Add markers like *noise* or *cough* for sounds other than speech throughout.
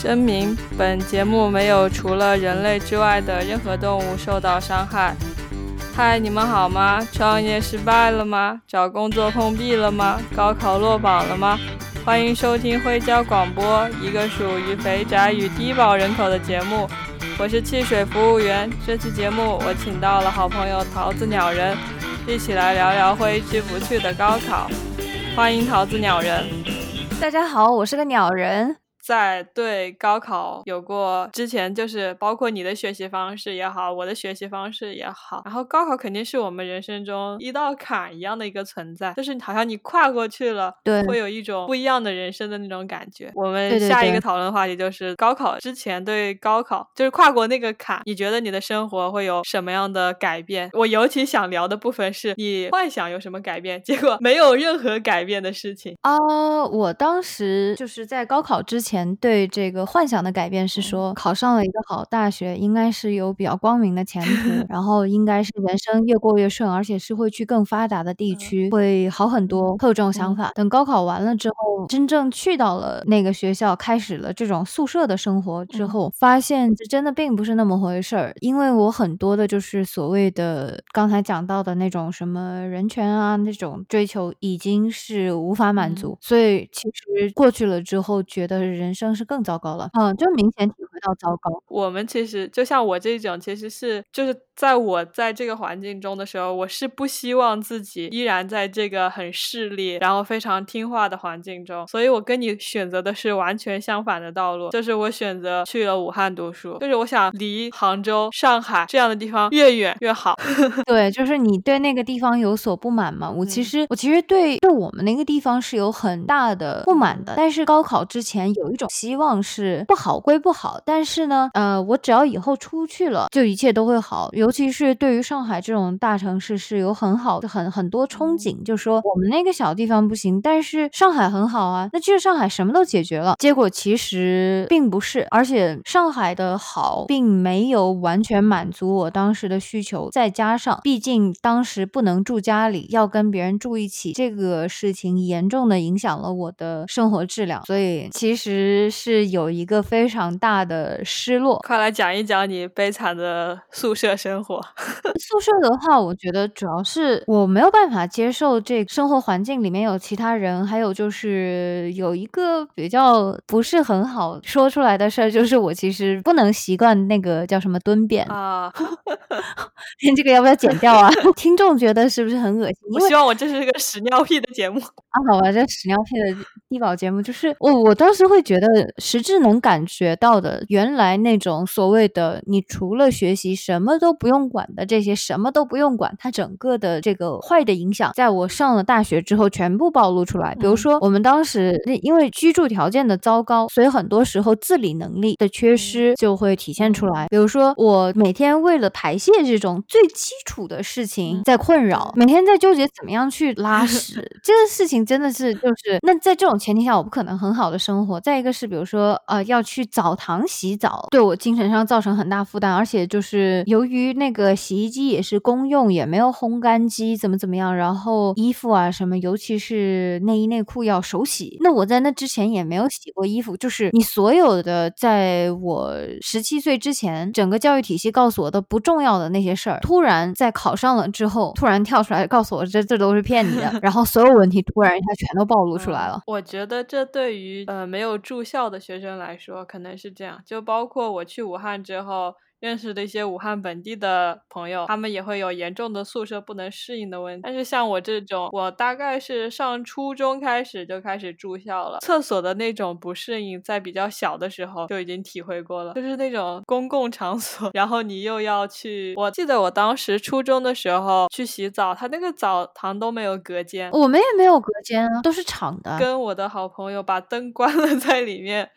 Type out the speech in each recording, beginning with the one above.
声明：本节目没有除了人类之外的任何动物受到伤害。嗨，你们好吗？创业失败了吗？找工作碰壁了吗？高考落榜了吗？欢迎收听灰胶广播，一个属于肥宅与低保人口的节目。我是汽水服务员。这期节目我请到了好朋友桃子鸟人，一起来聊聊挥之不去的高考。欢迎桃子鸟人。大家好，我是个鸟人。在对高考有过之前，就是包括你的学习方式也好，我的学习方式也好，然后高考肯定是我们人生中一道坎一样的一个存在，就是好像你跨过去了，对，会有一种不一样的人生的那种感觉。我们下一个讨论话题就是高考之前对高考，就是跨过那个坎，你觉得你的生活会有什么样的改变？我尤其想聊的部分是你幻想有什么改变，结果没有任何改变的事情啊！我当时就是在高考之前。对这个幻想的改变是说，考上了一个好大学，应该是有比较光明的前途，*laughs* 然后应该是人生越过越顺，而且是会去更发达的地区，会好很多。会有这种想法。等高考完了之后，真正去到了那个学校，开始了这种宿舍的生活之后，发现这真的并不是那么回事儿。因为我很多的就是所谓的刚才讲到的那种什么人权啊那种追求，已经是无法满足，所以其实过去了之后，觉得人。人生是更糟糕了，嗯，就明显到糟糕。我们其实就像我这种，其实是就是在我在这个环境中的时候，我是不希望自己依然在这个很势利，然后非常听话的环境中。所以我跟你选择的是完全相反的道路，就是我选择去了武汉读书，就是我想离杭州、上海这样的地方越远越好。*laughs* 对，就是你对那个地方有所不满嘛？我其实我其实对对我们那个地方是有很大的不满的，但是高考之前有一。种希望是不好归不好，但是呢，呃，我只要以后出去了，就一切都会好。尤其是对于上海这种大城市，是有很好的很很多憧憬，就说我们那个小地方不行，但是上海很好啊，那其实上海什么都解决了。结果其实并不是，而且上海的好并没有完全满足我当时的需求，再加上毕竟当时不能住家里，要跟别人住一起，这个事情严重的影响了我的生活质量，所以其实。是有一个非常大的失落，快来讲一讲你悲惨的宿舍生活。*laughs* 宿舍的话，我觉得主要是我没有办法接受这生活环境里面有其他人，还有就是有一个比较不是很好说出来的事儿，就是我其实不能习惯那个叫什么蹲便啊。*laughs* 这个要不要剪掉啊？*laughs* 听众觉得是不是很恶心？我希望我这是一个屎尿屁的节目啊。好吧，这屎尿屁的低保节目，就是我我当时会觉得。实质能感觉到的，原来那种所谓的你除了学习什么都不用管的这些什么都不用管，它整个的这个坏的影响，在我上了大学之后全部暴露出来。比如说，我们当时因为居住条件的糟糕，所以很多时候自理能力的缺失就会体现出来。比如说，我每天为了排泄这种最基础的事情在困扰，每天在纠结怎么样去拉屎，*laughs* 这个事情真的是就是那在这种前提下，我不可能很好的生活。再一个是。比如说，呃，要去澡堂洗澡，对我精神上造成很大负担，而且就是由于那个洗衣机也是公用，也没有烘干机，怎么怎么样，然后衣服啊什么，尤其是内衣内裤要手洗，那我在那之前也没有洗过衣服，就是你所有的在我十七岁之前，整个教育体系告诉我的不重要的那些事儿，突然在考上了之后，突然跳出来告诉我这这都是骗你的，*laughs* 然后所有问题突然一下全都暴露出来了。我觉得这对于呃没有住。校的学生来说，可能是这样，就包括我去武汉之后。认识的一些武汉本地的朋友，他们也会有严重的宿舍不能适应的问题。但是像我这种，我大概是上初中开始就开始住校了，厕所的那种不适应，在比较小的时候就已经体会过了。就是那种公共场所，然后你又要去，我记得我当时初中的时候去洗澡，他那个澡堂都没有隔间，我们也没有隔间啊，都是敞的。跟我的好朋友把灯 *laughs* 关了，在里面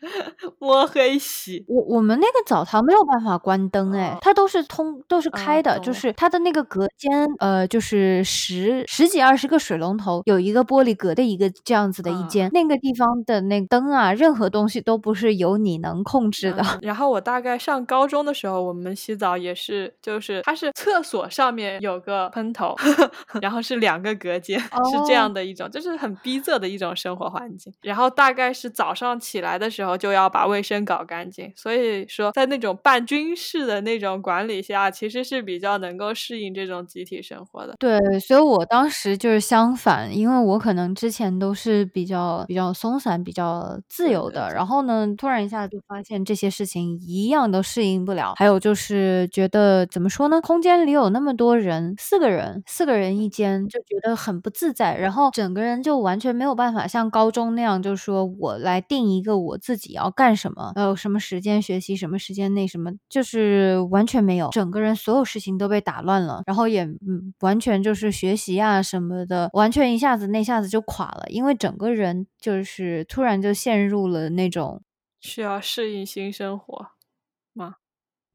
摸黑洗。我我们那个澡堂没有办法关。灯，哎，它都是通都是开的，就是它的那个隔间，呃，就是十十几二十个水龙头，有一个玻璃隔的一个这样子的一啊间，那个地方的那个灯啊，任何东西都不是由你能控制的。嗯 *laughs* 然后我大概上高中的时候，我们洗澡也是，就是它是厕所上面有个喷头，*laughs* 然后是两个隔间，是这样哦的一种，就是很逼仄的一种生活环境。然后大概是早上起来的时候就要把卫生搞干净，所以说在那种半军事的那种管理下，其实是比较能够适应这种集体生活的。对，所以我当时就是相反，因为我可能之前都是比较比较松散、比较自由的，然后呢，突然一下就发现这些事情一样都适应不了。还有就是觉得怎么说呢，空间里有那么多人，四个人，四个人一间，就觉得很不自在，然后整个人就完全没有办法像高中那样，就是说我来定一个我自己要干什么，呃，什么时间学习，什么时间那什么，就是是完全没有，整个人所有事情都被打乱了，然后也，完全就是学习啊什么的，完全一下子那下子就垮了，因为整个人就是突然就陷入了那种需要适应新生活？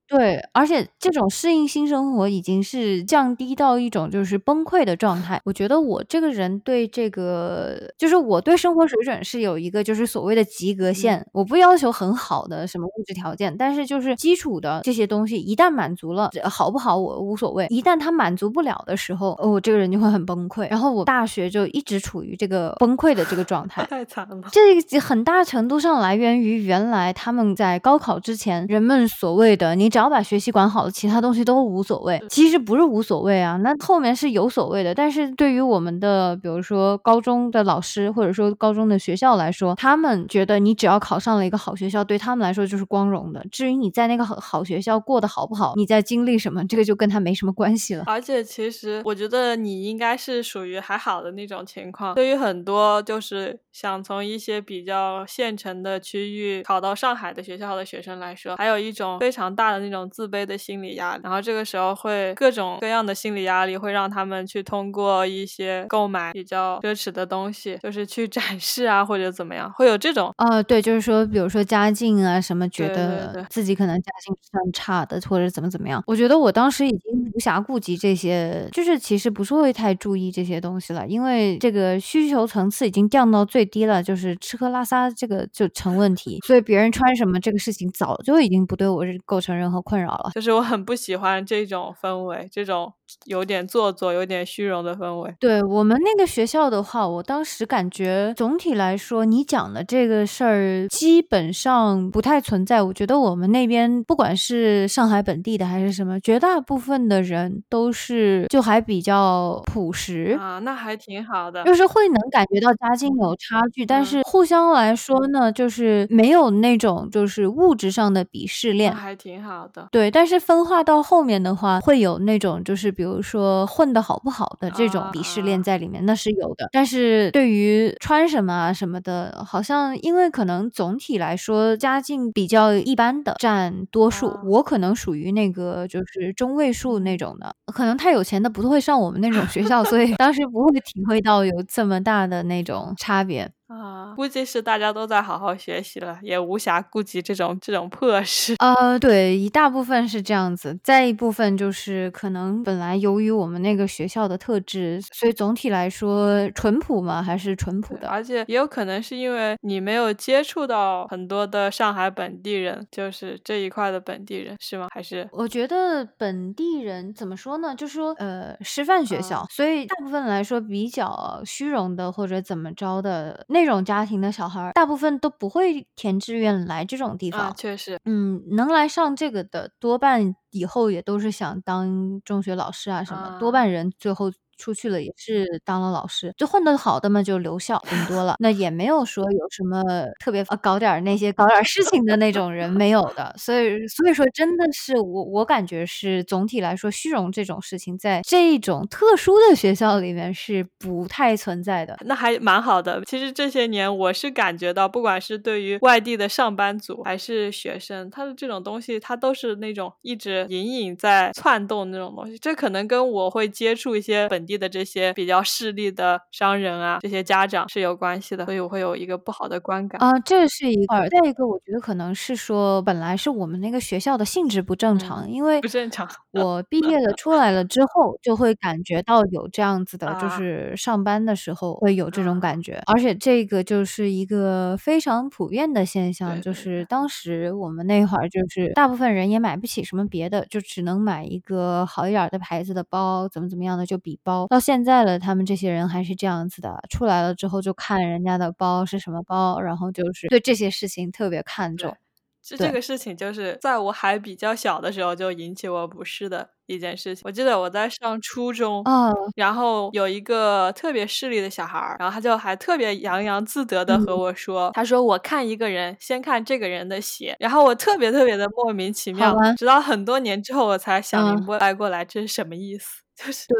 对，而且这种适应新生活已经是降低到一种就是崩溃的状态。我觉得我这个人对这个，就是我对生活水准是有一个就是所谓的及格线，我不要求很好的什么物质条件，但是就是基础的这些东西一旦满足了，好不好我无所谓。一旦他满足不了的时候，哦我这个人就会很崩溃。然后我大学就一直处于这个崩溃的这个状态。*laughs* 太惨了。这个很大程度上来源于原来他们在高考之前，人们所谓的你只要把学习管好了，其他东西都无所谓。其实不是无所谓啊，那后面是有所谓的。但是对于我们的，比如说高中的老师，或者说高中的学校来说，他们觉得你只要考上了一个好学校，对他们来说就是光荣的。至于你在那个好好学校过得好不好，你在经历什么，这个就跟他没什么关系了。而且其实我觉得你应该是属于还好的那种情况。对于很多就是想从一些比较县城的区域考到上海的学校的学生来说，还有一种非常大的那种自卑的心理压力。然后这个时候会各种各样的心理压力会让他们去通过一些购买比较奢侈的东西，就是去展示啊或者怎么样，会有这种啊、对，就是说，比如说家境啊，什么觉得自己可能家境算差的，或者怎么怎么样。我觉得我当时已经无暇顾及这些，就是其实不是会太注意这些东西了，因为这个需求层次已经降到最低了，就是吃喝拉撒这个就成问题，所以别人穿什么这个事情早就已经不对我是构成任何困扰了。就是我很不喜欢这种氛围，这种有点做作、有点虚荣的氛围。对我们那个学校的话，我当时感觉总体来说，你讲的这个事儿基本上不太存在。我觉得我们那边不管是上海本地的还是什么，绝大部分的人都是就还比较朴实。啊，那还挺好的。就是会能感觉到家境有差距，但嗯是互相来说呢，就是没有那种就是物质上的鄙视链。还挺好的。对，但是分化到后面的话，会有那种就是比如说混的好不好的这种鄙视链啊在里面，那是有的。但是对于穿什么啊什么的，好像因为可能总体来说家境比较一般的占多数，啊我可能属于那个就是中位数那种的，可能太有钱的不会上我们那种学校，所以当时不会体会到有这么大的那种差别。million. 啊，估计是大家都在好好学习了，也无暇顾及这种这种破事。呃，对，一大部分是这样子，再一部分就是可能本来由于我们那个学校的特质，所以总体来说淳朴嘛，还是淳朴的。而且也有可能是因为你没有接触到很多的上海本地人，就是这一块的本地人，是吗？还是我觉得本地人怎么说呢？就说呃，师范学校，啊所以大部分来说比较虚荣的或者怎么着的那种家庭的小孩儿，大部分都不会填志愿来这种地方。啊，确实，嗯，能来上这个的，多半以后也都是想当中学老师啊什么，多啊半人最后出去了也是当了老师，就混得好的嘛就留校顶多了，*laughs* 那也没有说有什么特别啊搞点儿那些搞点儿事情的那种人没有的，所以所以说真的是我我感觉是总体来说虚荣这种事情在这种特殊的学校里面是不太存在的。那还蛮好的。其实这些年我是感觉到，不管是对于外地的上班族还是学生，他的这种东西，他都是那种一直隐隐在窜动那种东西。这可能跟我会接触一些本地的这些比较势利的商人啊，这些家长是有关系的，所以我会有一个不好的观感啊。这是一块儿，再一个我觉得可能是说，本来是我们那个学校的性质不正常，因为不正常。*laughs* 我毕业了出来了之后，就会感觉到有这样子的，就是上班的时候会有这种感觉，而且这个就是一个非常普遍的现象，就是当时我们那会儿就是大部分人也买不起什么别的，就只能买一个好一点的牌子的包，怎么怎么样的就比包。到现在了，他们这些人还是这样子的，出来了之后就看人家的包是什么包，然后就是对这些事情特别看重。就这个事情，就是在我还比较小的时候就引起我不适的一件事情。我记得我在上初中，嗯然后有一个特别势利的小孩，然后他就还特别洋洋自得的和我说：“他说我看一个人，先看这个人的鞋。”然后我特别特别的莫名其妙，直到很多年之后我才想明白过来这是什么意思。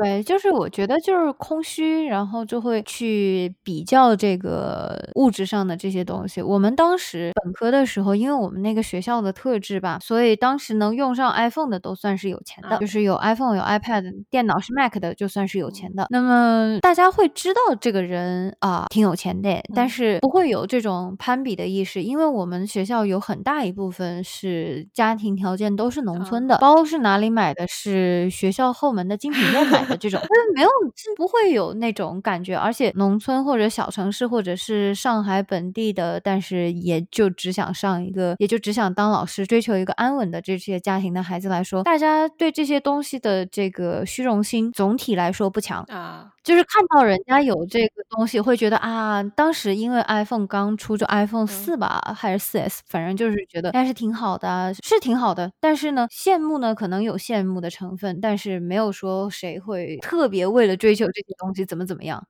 对，就是我觉得就是空虚，然后就会去比较这个物质上的这些东西。我们当时本科的时候，因为我们那个学校的特质吧，所以当时能用上 iPhone 的都算是有钱的，就是有 iPhone、有 iPad、电脑是 Mac 的，就算是有钱的。那么大家会知道这个人啊挺有钱的，但是不会有这种攀比的意识，因为我们学校有很大一部分是家庭条件都是农村的，包是哪里买的？是学校后门的精品。店买的这种，没有不会有那种感觉，而且农村或者小城市或者是上海本地的，但是也就只想上一个，也就只想当老师，追求一个安稳的这些家庭的孩子来说，大家对这些东西的这个虚荣心总体来说不强啊。就是看到人家有这个东西，会觉得啊，当时因为 iPhone 刚出，就 iPhone 四吧，还是四 S，反正就是觉得，但是挺好的，是挺好的。但是呢，羡慕呢，可能有羡慕的成分，但是没有说谁会特别为了追求这些东西怎么怎么样。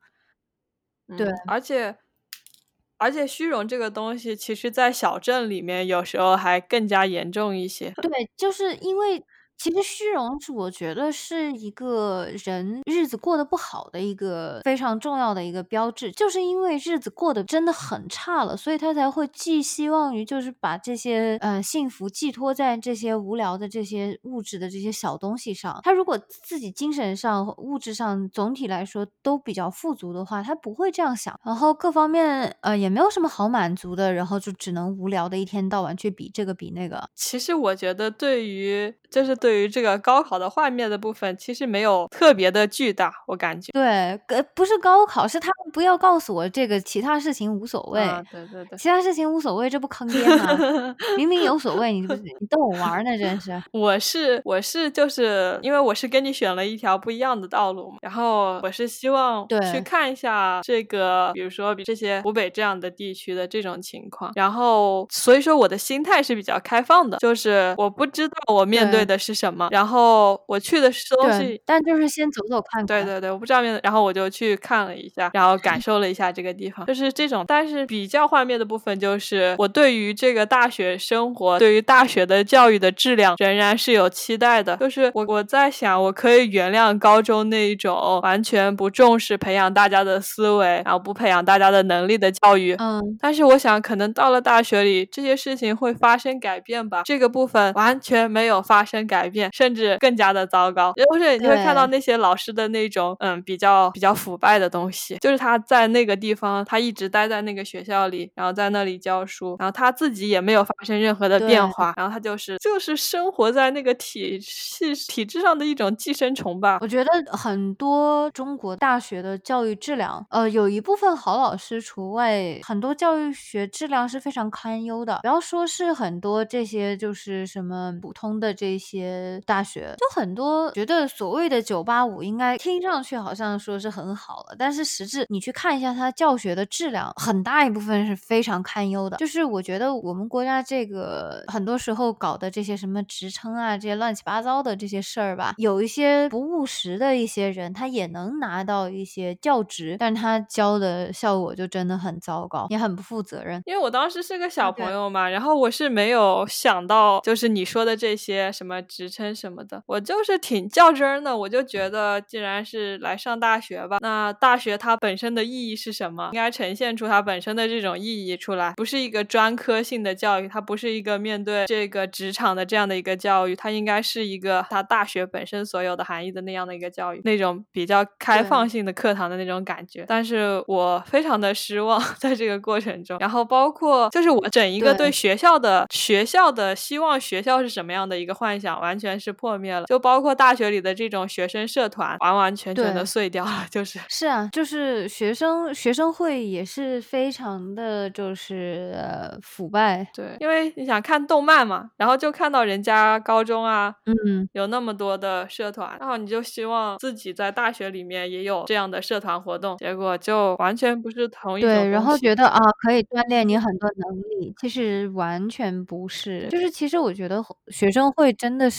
对，而且而且虚荣这个东西，其实在小镇里面有时候还更加严重一些。对，就是因为。其实虚荣是我觉得是一个人日子过得不好的一个非常重要的一个标志，就是因为日子过得真的很差了，所以他才会寄希望于就是把这些呃幸福寄托在这些无聊的这些物质的这些小东西上。他如果自己精神上、物质上总体来说都比较富足的话，他不会这样想，然后各方面呃也没有什么好满足的，然后就只能无聊的一天到晚去比这个比那个。其实我觉得对于就是对。对于这个高考的画面的部分，其实没有特别的巨大，我感觉。对，呃，不是高考，是他们不要告诉我这个其他事情无所谓。对对对，其他事情无所谓，这不 *laughs* 坑爹吗？明明有所谓，你不你逗我玩呢？真是。*laughs* 我是我是就是因为我是跟你选了一条不一样的道路嘛，然后我是希望去看一下这个，比如说比这些湖北这样的地区的这种情况，然后所以说我的心态是比较开放的，就是我不知道我面对的是。什么？然后我去的东西，但就是先走走看看。对对对，我不知道面，然后我就去看了一下，然后感受了一下这个地方，就是这种。但是比较画面的部分，就是我对于这个大学生活，对于大学的教育的质量，仍然是有期待的。就是我我在想，我可以原谅高中那一种完全不重视培养大家的思维，然后不培养大家的能力的教育。嗯。但是我想，可能到了大学里，这些事情会发生改变吧。这个部分完全没有发生改。变，甚至更加的糟糕，就是你会看到那些老师的那种，嗯，比较比较腐败的东西。就是他在那个地方，他一直待在那个学校里，然后在那里教书，然后他自己也没有发生任何的变化，然后他就是就是生活在那个体系体制上的一种寄生虫吧。我觉得很多中国大学的教育质量，呃，有一部分好老师除外，很多教育学质量是非常堪忧的。不要说是很多这些，就是什么普通的这些。大学就很多觉得所谓的九八五应该听上去好像说是很好了，但是实质你去看一下他教学的质量，很大一部分是非常堪忧的。就是我觉得我们国家这个很多时候搞的这些什么职称啊，这些乱七八糟的这些事儿吧，有一些不务实的一些人，他也能拿到一些教职，但他教的效果就真的很糟糕，也很不负责任。因为我当时是个小朋友嘛，然后我是没有想到就是你说的这些什么。职称什么的。我就是挺较真儿的，我就觉得既然是来上大学吧，那大学它本身的意义是什么？应该呈现出它本身的这种意义出来，不是一个专科性的教育，它不是一个面对这个职场的这样的一个教育，它应该是一个它大学本身所有的含义的那样的一个教育，那种比较开放性的课堂的那种感觉。但是我非常的失望 *laughs* 在这个过程中，然后包括就是我整一个对学校的学校的希望学校是什么样的一个幻想，完全是破灭了。就包括大学里的这种学生社团，完完全全的碎掉了。就是是啊，就是学生学生会也是非常的就是呃腐败。对，因为你想看动漫嘛，然后就看到人家高中啊，嗯，有那么多的社团，然后你就希望自己在大学里面也有这样的社团活动，结果就完全不是同一种。对，然后觉得啊可以锻炼你很多能力，其实完全不是。就是其实我觉得学生会真的是，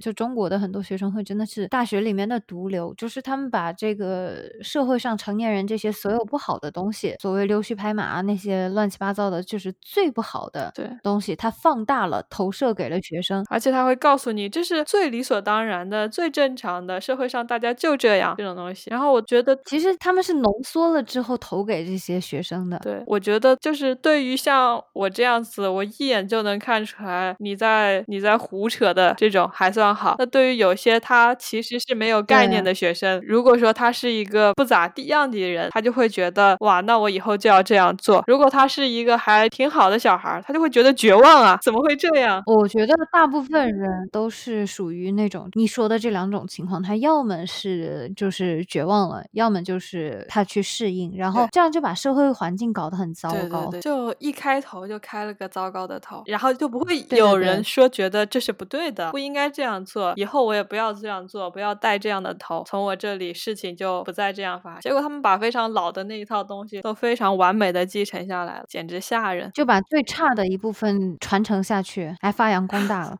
就中国的很多学生会真的是大学里面的毒瘤，就是他们把这个社会上成年人这些所有不好的东西，所谓溜须拍马啊那些乱七八糟的，就是最不好的东西，它放大了，投射给了学生，而且他会告诉你这是最理所当然的、最正常的，社会上大家就这样这种东西。然后我觉得其实他们是浓缩了之后投给这些学生的。对，我觉得就是对于像我这样子，我一眼就能看出来你在你在胡扯的这种还算好。那对于有些他其实是没有概念的学生，如果说他是一个不咋地样的人，他就会觉得哇，那我以后就要这样做。如果他是一个还挺好的小孩，他就会觉得绝望啊，怎么会这样？我觉得大部分人都是属于那种你说的这两种情况，他要么是就是绝望了，要么就是他去适应，然后这样就把社会环境搞得很糟糕。就一开头就开了个糟糕的头，然后就不会有人说觉得这是不对的，不应该这样做，以后我也不要这样做，不要带这样的头，从我这里事情就不再这样发。结果他们把非常老的那一套东西都非常完美的继承下来了，简直吓人，就把最差的一部分传承下去，还发扬光大了。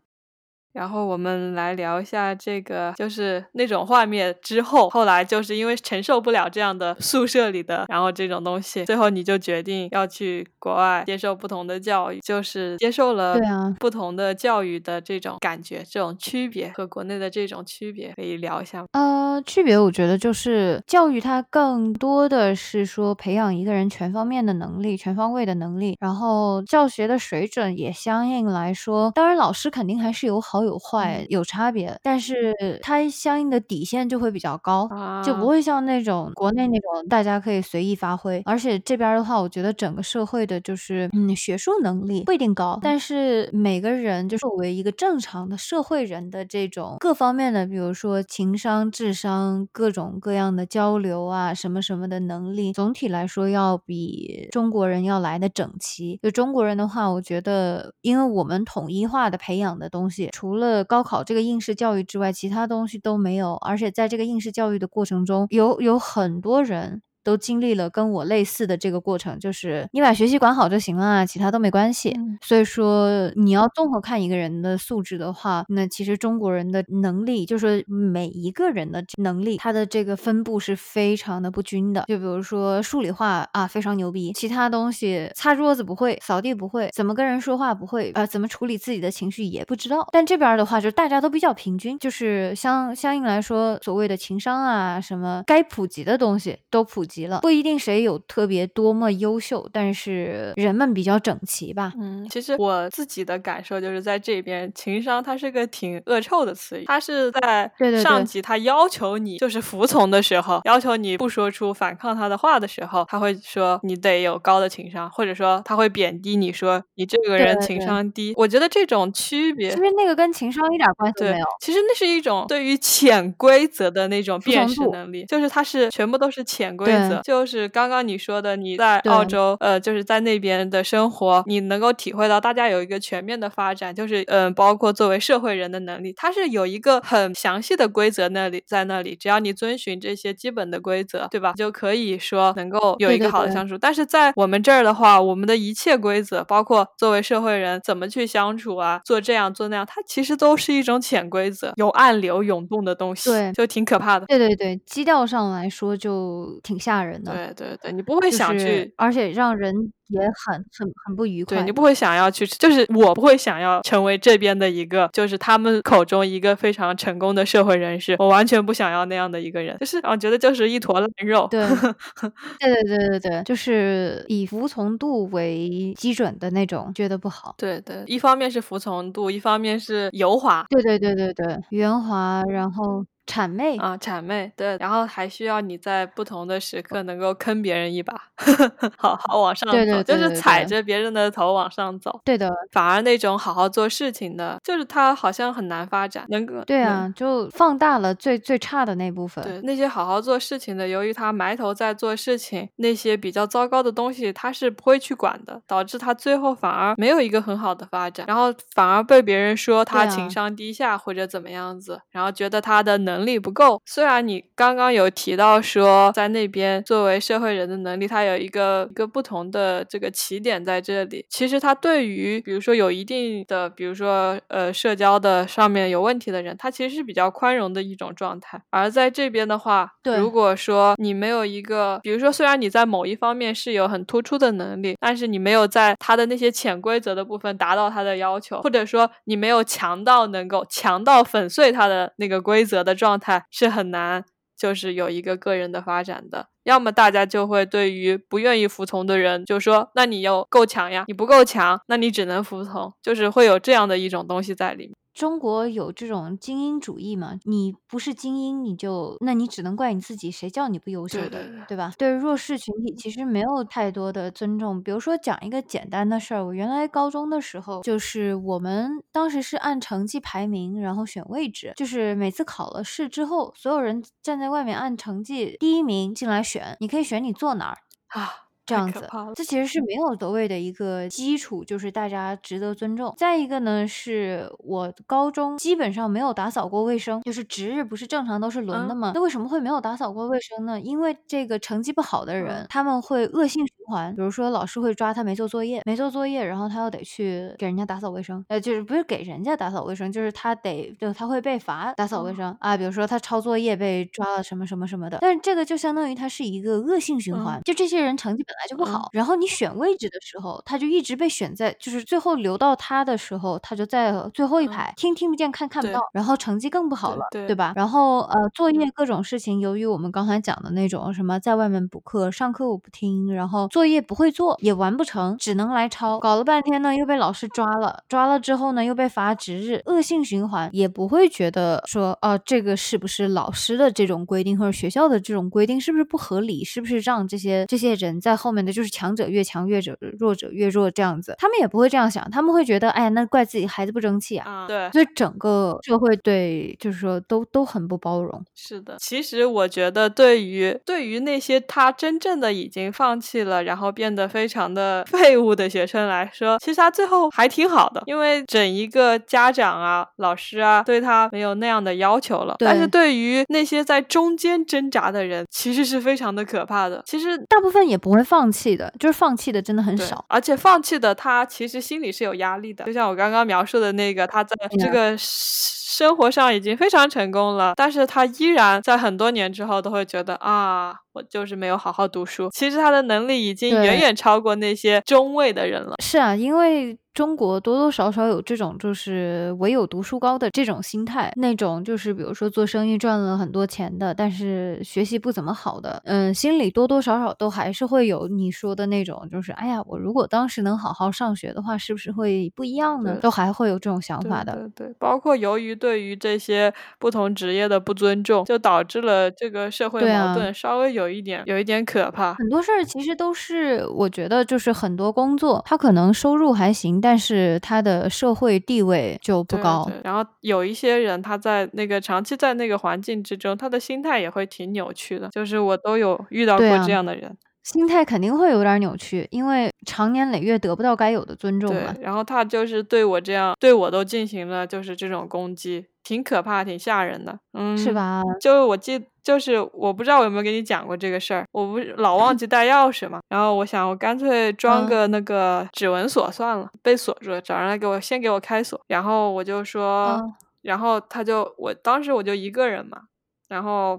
然后我们来聊一下这个，就是那种画面之后，后来就是因为承受不了这样的宿舍里的，然后这种东西，最后你就决定要去国外接受不同的教育，就是接受了对啊不同的教育的这种感觉，这种区别和国内的这种区别，可以聊一下吗？呃，区别我觉得就是教育它更多的是说培养一个人全方面的能力、全方位的能力，然后教学的水准也相应来说，当然老师肯定还是有好。有坏有差别，但是它相应的底线就会比较高，就不会像那种国内那种大家可以随意发挥。而且这边的话，我觉得整个社会的就是嗯学术能力不一定高，但是每个人就作为一个正常的社会人的这种各方面的，比如说情商、智商、各种各样的交流啊什么什么的能力，总体来说要比中国人要来的整齐。就中国人的话，我觉得因为我们统一化的培养的东西，除除了高考这个应试教育之外，其他东西都没有。而且在这个应试教育的过程中，有有很多人。都经历了跟我类似的这个过程，就是你把学习管好就行了，其他都没关系。所以说，你要综合看一个人的素质的话，那其实中国人的能力，就是说每一个人的能力，他的这个分布是非常的不均的。就比如说数理化啊，非常牛逼，其他东西擦桌子不会，扫地不会，怎么跟人说话不会，呃，怎么处理自己的情绪也不知道。但这边的话，就大家都比较平均，就是相相应来说，所谓的情商啊，什么该普及的东西都普及。急了，不一定谁有特别多么优秀，但是人们比较整齐吧。嗯，其实我自己的感受就是在这边，情商它是个挺恶臭的词语，它是在上级他要求你就是服从的时候，要求你不说出反抗他的话的时候，他会说你得有高的情商，或者说他会贬低你说你这个人情商低。我觉得这种区别，其实那个跟情商一点关系没有。其实那是一种对于潜规则的那种辨识能力，就是它是全部都是潜规则。就是刚刚你说的，你在澳洲，呃，就是在那边的生活，你能够体会到大家有一个全面的发展，就是嗯，包括作为社会人的能力，它是有一个很详细的规则那里在那里，只要你遵循这些基本的规则，对吧？就可以说能够有一个好的相处。但是在我们这儿的话，我们的一切规则，包括作为社会人怎么去相处啊，做这样做那样，它其实都是一种潜规则，有暗流涌动的东西，对，就挺可怕的。对对对，基调上来说就挺吓。吓人的。对对对，你不会想去，而且让人也很很很不愉快。对你不会想要去，就是我不会想要成为这边的一个，就是他们口中一个非常成功的社会人士。我完全不想要那样的一个人，就是我觉得就是一坨烂肉。对，对对对对对，就是以服从度为基准的那种，觉得不好。对对，一方面是服从度，一方面是油滑。对对对对对，圆滑，然后。谄媚啊，谄媚，对，然后还需要你在不同的时刻能够坑别人一把，*laughs* 好好往上走，就是踩着别人的头往上走。对的，反而那种好好做事情的，就是他好像很难发展，能够对啊，就放大了最最差的那部分。对，那些好好做事情的，由于他埋头在做事情，那些比较糟糕的东西他是不会去管的，导致他最后反而没有一个很好的发展，然后反而被别人说他情商低下或者怎么样子，然后觉得他的能。能力不够，虽然你刚刚有提到说，在那边作为社会人的能力，它有一个一个不同的这个起点在这里。其实他对于，比如说有一定的，比如说呃社交的上面有问题的人，他其实是比较宽容的一种状态。而在这边的话，如果说你没有一个，比如说虽然你在某一方面是有很突出的能力，但是你没有在他的那些潜规则的部分达到他的要求，或者说你没有强到能够强到粉碎他的那个规则的。状态是很难，就是有一个个人的发展的。要么大家就会对于不愿意服从的人，就说：“那你要够强呀，你不够强，那你只能服从。”就是会有这样的一种东西在里面。中国有这种精英主义嘛？你不是精英，你就那你只能怪你自己，谁叫你不优秀的，对吧？对弱势群体其实没有太多的尊重。比如说讲一个简单的事儿，我原来高中的时候，就是我们当时是按成绩排名，然后选位置，就是每次考了试之后，所有人站在外面按成绩第一名进来选，你可以选你坐哪儿啊。这样子，这其实是没有所谓的一个基础，就是大家值得尊重。再一个呢，是我高中基本上没有打扫过卫生，就是值日不是正常都是轮的吗？那为什么会没有打扫过卫生呢？因为这个成绩不好的人，他们会恶性循环，比如说老师会抓他没做作业，没做作业，然后他又得去给人家打扫卫生，呃，就是不是给人家打扫卫生，就是他得就他会被罚打扫卫生啊，比如说他抄作业被抓了什么什么什么的。但是这个就相当于他是一个恶性循环，就这些人成绩本。来就不好，然后你选位置的时候，他就一直被选在，就是最后留到他的时候，他就在最后一排，听听不见，看看不到，然后成绩更不好了，对吧？然后呃，作业各种事情，由于我们刚才讲的那种什么，在外面补课，上课我不听，然后作业不会做，也完不成，只能来抄，搞了半天呢，又被老师抓了，抓了之后呢，又被罚值日，恶性循环，也不会觉得说，哦，这个是不是老师的这种规定，或者学校的这种规定是不是不合理，是不是让这些这些人在。后面的就是强者越强，弱者弱者越弱这样子，他们也不会这样想，他们会觉得，哎呀，那怪自己孩子不争气啊。对，所以整个社会对，就是说都都很不包容。是的，其实我觉得，对于对于那些他真正的已经放弃了，然后变得非常的 *laughs* 废物的学生来说，其实他最后还挺好的，因为整一个家长啊、老师啊，对他没有那样的要求了。但是对于那些在中间挣扎的人，其实是非常的可怕的。其实大部分也不会放。放弃的，就是放弃的真的很少，而且放弃的他其实心里是有压力的，就像我刚刚描述的那个，他在这个生活上已经非常成功了，但是他依然在很多年之后都会觉得啊。我就是没有好好读书，其实他的能力已经远远超过那些中位的人了。是啊，因为中国多多少少有这种就是唯有读书高的这种心态，那种就是比如说做生意赚了很多钱的，但是学习不怎么好的，嗯，心里多多少少都还是会有你说的那种，就是哎呀，我如果当时能好好上学的话，是不是会不一样呢？都还会有这种想法的。对对，包括由于对于这些不同职业的不尊重，就导致了这个社会矛盾稍微有。有一点，有一点可怕。很多事儿其实都是，我觉得就是很多工作，他可能收入还行，但是他的社会地位就不高。然后有一些人，他在那个长期在那个环境之中，他的心态也会挺扭曲的。就是我都有遇到过这样的人，心态肯定会有点扭曲，因为长年累月得不到该有的尊重嘛。然后他就是对我这样，对我都进行了就是这种攻击。挺可怕，挺吓人的，嗯，是吧？就是我记，就是我不知道我有没有跟你讲过这个事儿，我不是老忘记带钥匙嘛，然后我想我干脆装个那个指纹锁算了，被锁住了，找人来给我先给我开锁，然后我就说，然后他就我当时我就一个人嘛，然后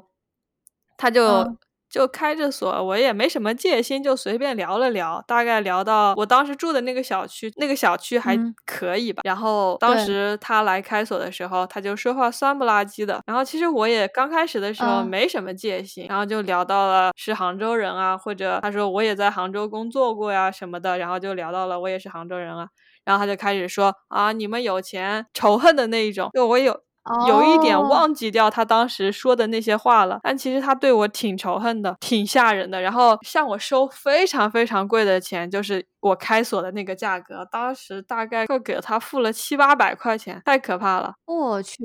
他就。就开着锁，我也没什么戒心，就随便聊了聊，大概聊到我当时住的那个小区，那个小区还可以吧。然后当时他来开锁的时候，他就说话酸不拉几的。然后其实我也刚开始的时候没什么戒心，然后就聊到了是杭州人啊，或者他说我也在杭州工作过呀什么的，然后就聊到了我也是杭州人啊。然后他就开始说啊，你们有钱，仇恨的那一种。就我有有一点忘记掉他当时说的那些话了，但其实他对我挺仇恨的，挺吓人的。然后向我收非常非常贵的钱，就是我开锁的那个价格，当时大概就给他付了七八百块钱，太可怕了。我去，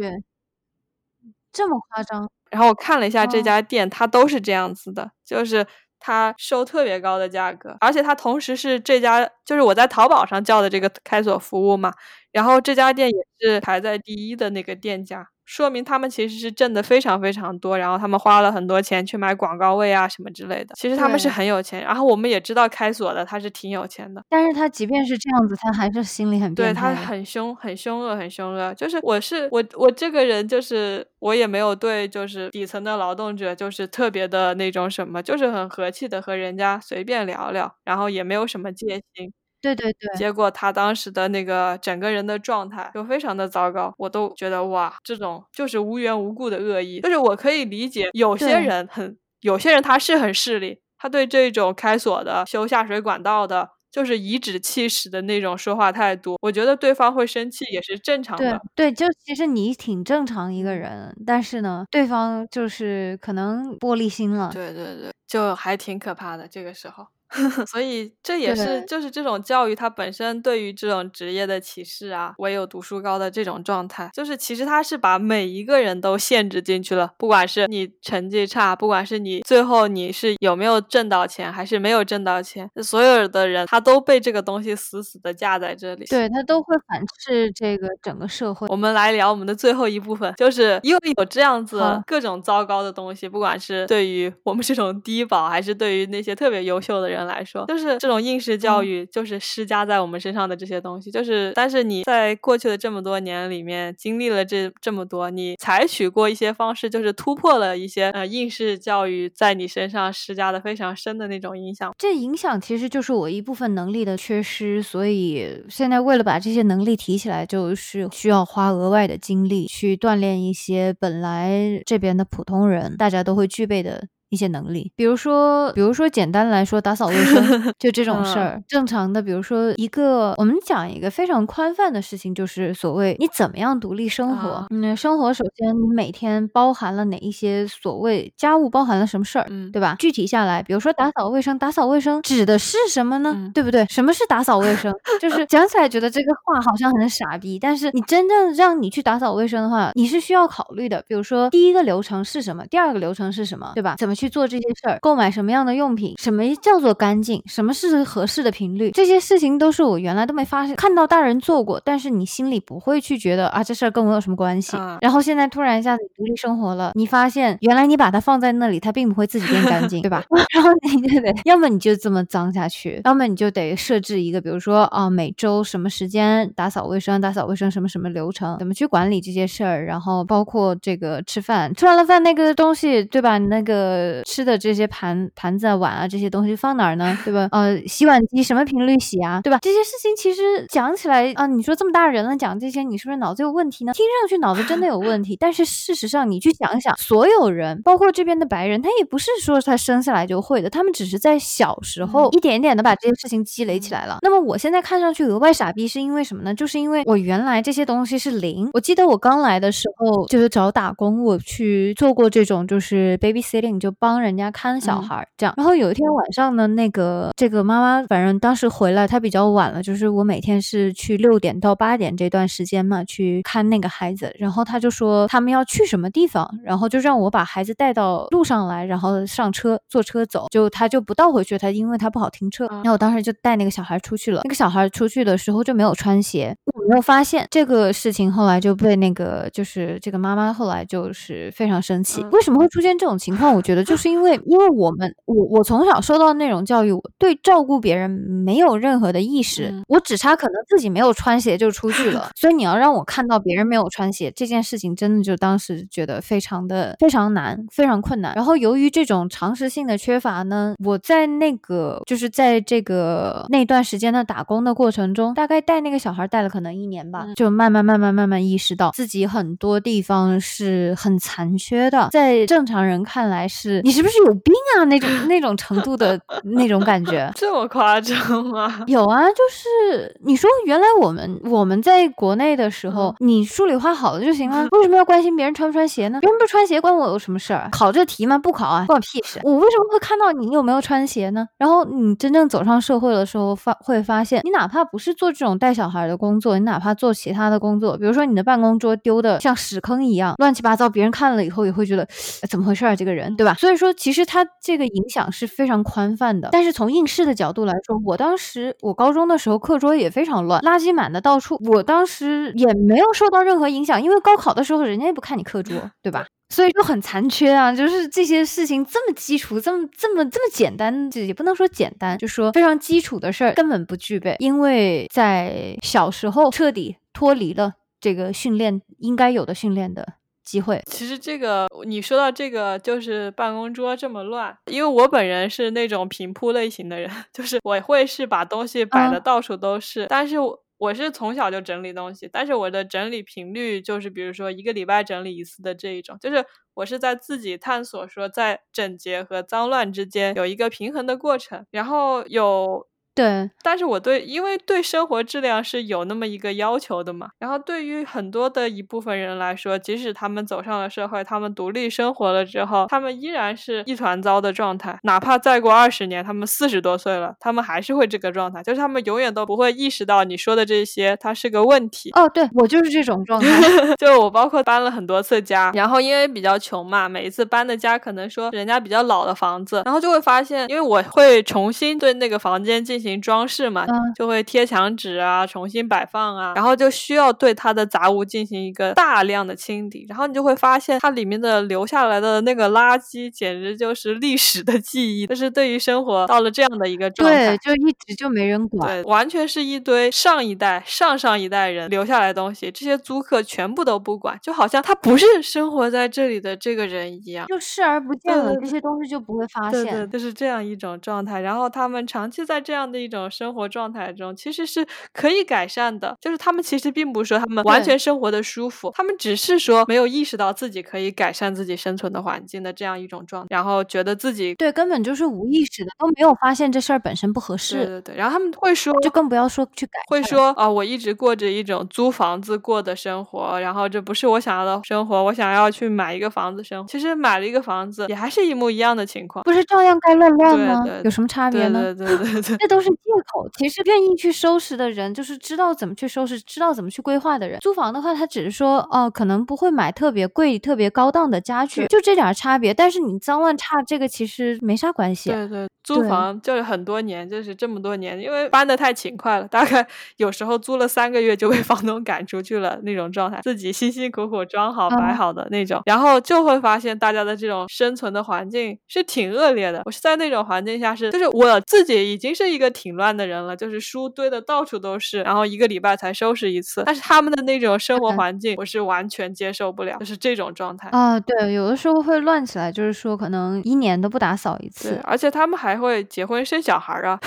这么夸张？然后我看了一下这家店，它都是这样子的，就是。他收特别高的价格，而且他同时是这家，就是我在淘宝上叫的这个开锁服务嘛，然后这家店也是排在第一的那个店家。说明他们其实是挣的非常非常多，然后他们花了很多钱去买广告位啊什么之类的。其实他们是很有钱，然后我们也知道开锁的他是挺有钱的，但是他即便是这样子，他还是心里很对他很凶，很凶恶，很凶恶。就是我是我我这个人就是我也没有对就是底层的劳动者就是特别的那种什么，就是很和气的和人家随便聊聊，然后也没有什么戒心。对对对，结果他当时的那个整个人的状态就非常的糟糕，我都觉得哇，这种就是无缘无故的恶意，就是我可以理解有些人很，有些人他是很势利，他对这种开锁的、修下水管道的，就是颐指气使的那种说话态度，我觉得对方会生气也是正常的。对，就其实你挺正常一个人，但是呢，对方就是可能玻璃心了。对对对，就还挺可怕的这个时候。*laughs* 所以这也是就是这种教育，它本身对于这种职业的歧视啊，唯有读书高的这种状态，就是其实它是把每一个人都限制进去了，不管是你成绩差，不管是你最后你是有没有挣到钱，还是没有挣到钱，所有的人他都被这个东西死死的架在这里，对他都会反噬这个整个社会。我们来聊我们的最后一部分，就是因为有这样子各种糟糕的东西，不管是对于我们这种低保，还是对于那些特别优秀的人。来说，就是这种应试教育，就是施加在我们身上的这些东西，就是，但是你在过去的这么多年里面经历了这这么多，你采取过一些方式，就是突破了一些呃应试教育在你身上施加的非常深的那种影响。这影响其实就是我一部分能力的缺失，所以现在为了把这些能力提起来，就是需要花额外的精力去锻炼一些本来这边的普通人大家都会具备的。一些能力，比如说，比如说简单来说，打扫卫生，*laughs* 就这种事儿。正常的，比如说一个，我们讲一个非常宽泛的事情，就是所谓你怎么样独立生活。嗯，生活首先你每天包含了哪一些所谓家务，包含了什么事儿，嗯对吧？具体下来，比如说打扫卫生，打扫卫生指的是什么呢？对不对？什么是打扫卫生？就是讲起来觉得这个话好像很傻逼，但是你真正让你去打扫卫生的话，你是需要考虑的。比如说第一个流程是什么？第二个流程是什么？对吧？怎么？去做这些事儿，购买什么样的用品，什么叫做干净，什么是合适的频率，这些事情都是我原来都没发现，看到大人做过，但是你心里不会去觉得啊，这事儿跟我有什么关系。然后现在突然一下子独立生活了，你发现原来你把它放在那里，它并不会自己变干净，对吧？*laughs* 然后你就得，要么你就这么脏下去，要么你就得设置一个，比如说啊，每周什么时间打扫卫生，打扫卫生什么什么流程，怎么去管理这些事儿，然后包括这个吃饭，吃完了饭那个东西，对吧？那个。吃的这些盘盘子啊碗啊这些东西放哪儿呢？对吧？*laughs* 呃，洗碗机什么频率洗啊？对吧？这些事情其实讲起来啊，你说这么大人了讲这些，你是不是脑子有问题呢？听上去脑子真的有问题，但是事实上你去想一想，所有人，包括这边的白人，他也不是说他生下来就会的，他们只是在小时候一点点的把这些事情积累起来了。那么我现在看上去额外傻逼是因为什么呢？就是因为我原来这些东西是零。我记得我刚来的时候就是找打工，我去做过这种就是 babysitting 就。帮人家看小孩这样，然后有一天晚上呢，那个这个妈妈反正当时回来，她比较晚了，就是我每天是去六点到八点这段时间嘛，去看那个孩子，然后她就说他们要去什么地方，然后就让我把孩子带到路上来，然后上车坐车走，就她就不倒回去，她因为她不好停车，然后我当时就带那个小孩出去了，那个小孩出去的时候就没有穿鞋，我没有发现。这个事情，后来就被那个就是这个妈妈后来就是非常生气，为什么会出现这种情况？我觉得。就 *laughs* 是因为因为我们我我从小受到那种教育，我对照顾别人没有任何的意识，我只差可能自己没有穿鞋就出去了。*laughs* 所以你要让我看到别人没有穿鞋这件事情，真的就当时觉得非常的非常难，非常困难。然后由于这种常识性的缺乏呢，我在那个就是在这个那段时间的打工的过程中，大概带那个小孩带了可能一年吧，就慢慢慢慢慢慢意识到自己很多地方是很残缺的，在正常人看来是你是不是有病啊那种那种程度的那种感觉，*laughs* 这么夸张吗？*laughs* 有啊，就是你说原来我们我们在国内的时候，你数理化好了就行了，为什么要关心别人穿不穿鞋呢？别人不穿鞋关我有什么事儿？考这题吗？不考啊，关我屁事！我为什么会看到你有没有穿鞋呢？然后你真正走上社会的时候，发会发现，你哪怕不是做这种带小孩的工作，你哪怕做其他的工作，比如说你的办公桌丢的像屎坑一样乱七八糟，别人看了以后也会觉得怎么回事啊？这个人对吧？所以说，其实它这个影响是非常宽泛的。但是从应试的角度来说，我当时我高中的时候课桌也非常乱，垃圾满的到处，我当时也没有受到任何影响，因为高考的时候人家也不看你课桌，对吧？所以就很残缺啊，就是这些事情这么基础，这么这么这么简单，也不能说简单，就说非常基础的事儿根本不具备，因为在小时候彻底脱离了这个训练应该有的训练的机会。其实这个你说到这个，就是办公桌这么乱，因为我本人是那种平铺类型的人，*laughs* 就是我会是把东西摆的到处都是，但是我。我是从小就整理东西，但是我的整理频率就是，比如说一个礼拜整理一次的这一种，就是我是在自己探索说在整洁和脏乱之间有一个平衡的过程，然后有。对，但是我对，因为对生活质量是有那么一个要求的嘛。然后对于很多的一部分人来说，即使他们走上了社会，他们独立生活了之后，他们依然是一团糟的状态。哪怕再过二十年，他们四十多岁了，他们还是会这个状态，就是他们永远都不会意识到你说的这些，它是个问题。哦，对我就是这种状态。*laughs* 就我包括搬了很多次家，然后因为比较穷嘛，每一次搬的家可能说人家比较老的房子，然后就会发现，因为我会重新对那个房间进。行装饰嘛，就会贴墙纸啊，重新摆放啊，然后就需要对它的杂物进行一个大量的清理，然后你就会发现它里面的留下来的那个垃圾，简直就是历史的记忆。就是对于生活到了这样的一个状态，对，就一直就没人管，对，完全是一堆上一代、上上一代人留下来的东西，这些租客全部都不管，就好像他不是生活在这里的这个人一样，就视而不见了，这些东西就不会发现，对，就是这样一种状态。然后他们长期在这样的一种生活状态中，其实是可以改善的。就是他们其实并不是说他们完全生活的舒服，他们只是说没有意识到自己可以改善自己生存的环境的这样一种状态，然后觉得自己对根本就是无意识的，都没有发现这事儿本身不合适。对对对，然后他们会说，就更不要说去改。会说啊，我一直过着一种租房子过的生活，然后这不是我想要的生活，我想要去买一个房子生活。其实买了一个房子，也还是一模一样的情况，不是照样该乱乱吗？有什么差别呢？对对对对，这都是借口。其实愿意去收拾的人，就是知道怎么去收拾，知道怎么去规划的人。租房的话，他只是说，哦，可能不会买特别贵、特别高档的家具，就这点差别。但是你脏乱差，这个其实没啥关系。对对，租房就是很多年，就是这么多年，因为搬的太勤快了，大概有时候租了三个月就被房东赶出去了那种状态，自己辛辛苦苦装好摆好的那种，然后就会发现大家的这种生存的环境是挺恶劣的。我是在那种环境下，是就是我自己已经是一个挺乱的人了。就是书堆的到处都是，然后一个礼拜才收拾一次。但是他们的那种生活环境，我是完全接受不了，就是这种状态啊。对，有的时候会乱起来，就是说可能一年都不打扫一次。而且他们还会结婚生小孩啊。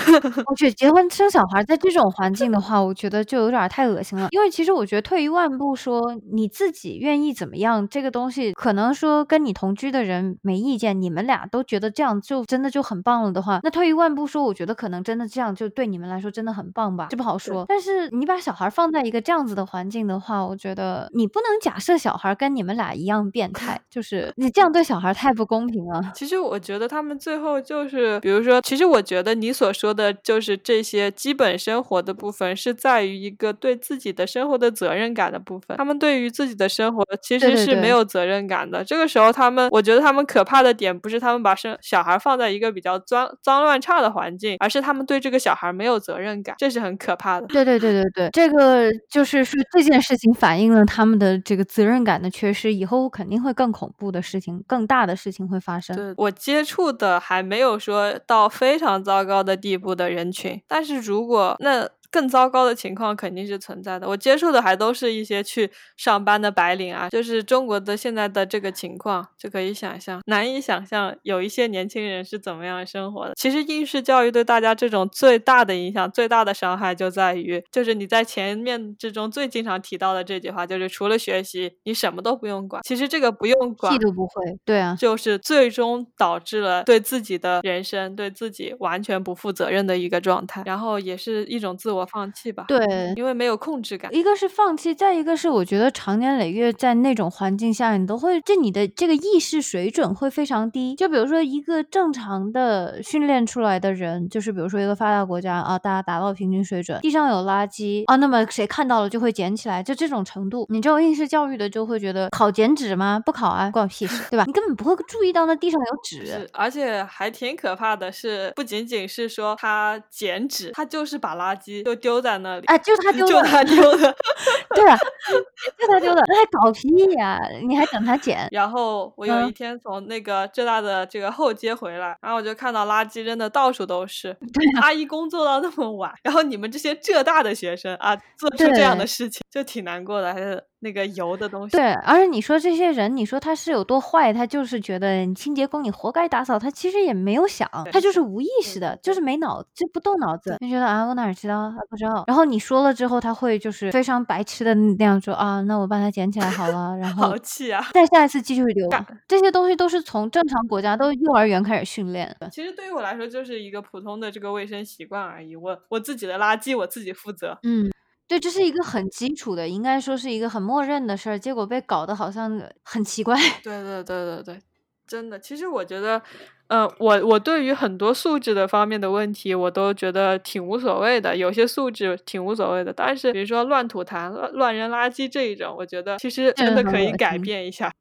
我觉得结婚生小孩在这种环境的 *laughs* 话，我觉得就有点太恶心了。因为其实我觉得退一万步说，你自己愿意怎么样，这个东西可能说跟你同居的人没意见，你们俩都觉得这样就真的就很棒了的话，那退一万步说，我觉得可能真的这样就对你们来。说真的很棒吧，这不好说。但是你把小孩放在一个这样子的环境的话，我觉得你不能假设小孩跟你们俩一样变态，就是你这样对小孩太不公平了。其实我觉得他们最后就是，比如说，其实我觉得你所说的就是这些基本生活的部分，是在于一个对自己的生活的责任感的部分。他们对于自己的生活其实是没有责任感的。这个时候，他们我觉得他们可怕的点不是他们把生小孩放在一个比较脏脏乱差的环境，而是他们对这个小孩没有责任感，这是很可怕的。对对对对对，*laughs* 这个就是说这件事情反映了他们的这个责任感的缺失，以后肯定会更恐怖的事情、更大的事情会发生。对我接触的还没有说到非常糟糕的地步的人群，但是如果那。更糟糕的情况肯定是存在的。我接触的还都是一些去上班的白领啊，就是中国的现在的这个情况，就可以想象，难以想象有一些年轻人是怎么样生活的。其实应试教育对大家这种最大的影响、最大的伤害就在于，就是你在前面之中最经常提到的这句话，就是除了学习，你什么都不用管。其实这个不用管，屁都不会，对啊，就是最终导致了对自己的人生、对自己完全不负责任的一个状态，然后也是一种自我。放弃吧，对，因为没有控制感。一个是放弃，再一个是我觉得长年累月在那种环境下，你都会，就你的这个意识水准会非常低。就比如说一个正常的训练出来的人，就是比如说一个发达国家啊，大家达到平均水准，地上有垃圾啊，那么谁看到了就会捡起来，就这种程度。你这种应试教育的就会觉得考剪纸吗？不考啊，关我屁事，对吧？你根本不会注意到那地上有纸，而且还挺可怕的是，不仅仅是说他捡纸，他就是把垃圾就。丢在那里，哎，就他丢的，就他丢的，*laughs* 对啊，就他丢的，那还搞屁呀？你还等他捡？然后我有一天从那个浙大的这个后街回来，然后我就看到垃圾扔的到处都是。阿姨工作到那么晚，然后你们这些浙大的学生啊，做出这样的事情，就挺难过的，还是。那个油的东西，对，而且你说这些人，你说他是有多坏？他就是觉得你清洁工，你活该打扫。他其实也没有想，他就是无意识的，就是没脑，就不动脑子，就觉得啊，我哪知道，不知道。然后你说了之后，他会就是非常白痴的那样说啊，那我帮他捡起来好了。然 *laughs* 后好气啊！再下一次继续丢。这些东西都是从正常国家都幼儿园开始训练。其实对于我来说，就是一个普通的这个卫生习惯而已。我我自己的垃圾我自己负责。嗯。对，这是一个很基础的，应该说是一个很默认的事儿，结果被搞得好像很奇怪。*laughs* 对对对对对，真的。其实我觉得，嗯，我我对于很多素质的方面的问题，我都觉得挺无所谓的。有些素质挺无所谓的，但是比如说乱吐痰、乱乱扔垃圾这一种，我觉得其实真的可以改变一下。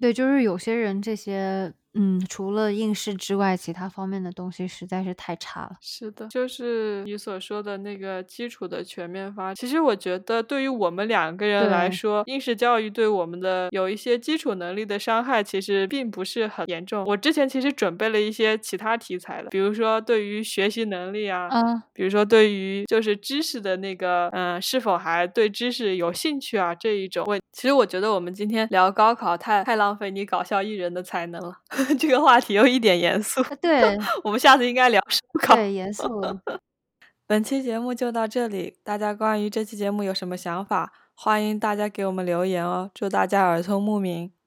对，就是有些人这些。嗯，除了应试之外，其他方面的东西实在是太差了。是的，就是你所说的那个基础的全面发展。其实我觉得，对于我们两个人来说，应试教育对我们的有一些基础能力的伤害，其实并不是很严重。我之前其实准备了一些其他题材的，比如说对于学习能力啊，嗯，比如说对于就是知识的那个，嗯，是否还对知识有兴趣啊这一种我。其实我觉得我们今天聊高考，太太浪费你搞笑艺人的才能了。*laughs* 这个话题有一点严肃，对我们下次应该聊烧烤。对，严肃。*laughs* 本期节目就到这里，大家关于这期节目有什么想法，欢迎大家给我们留言哦。祝大家耳聪目明。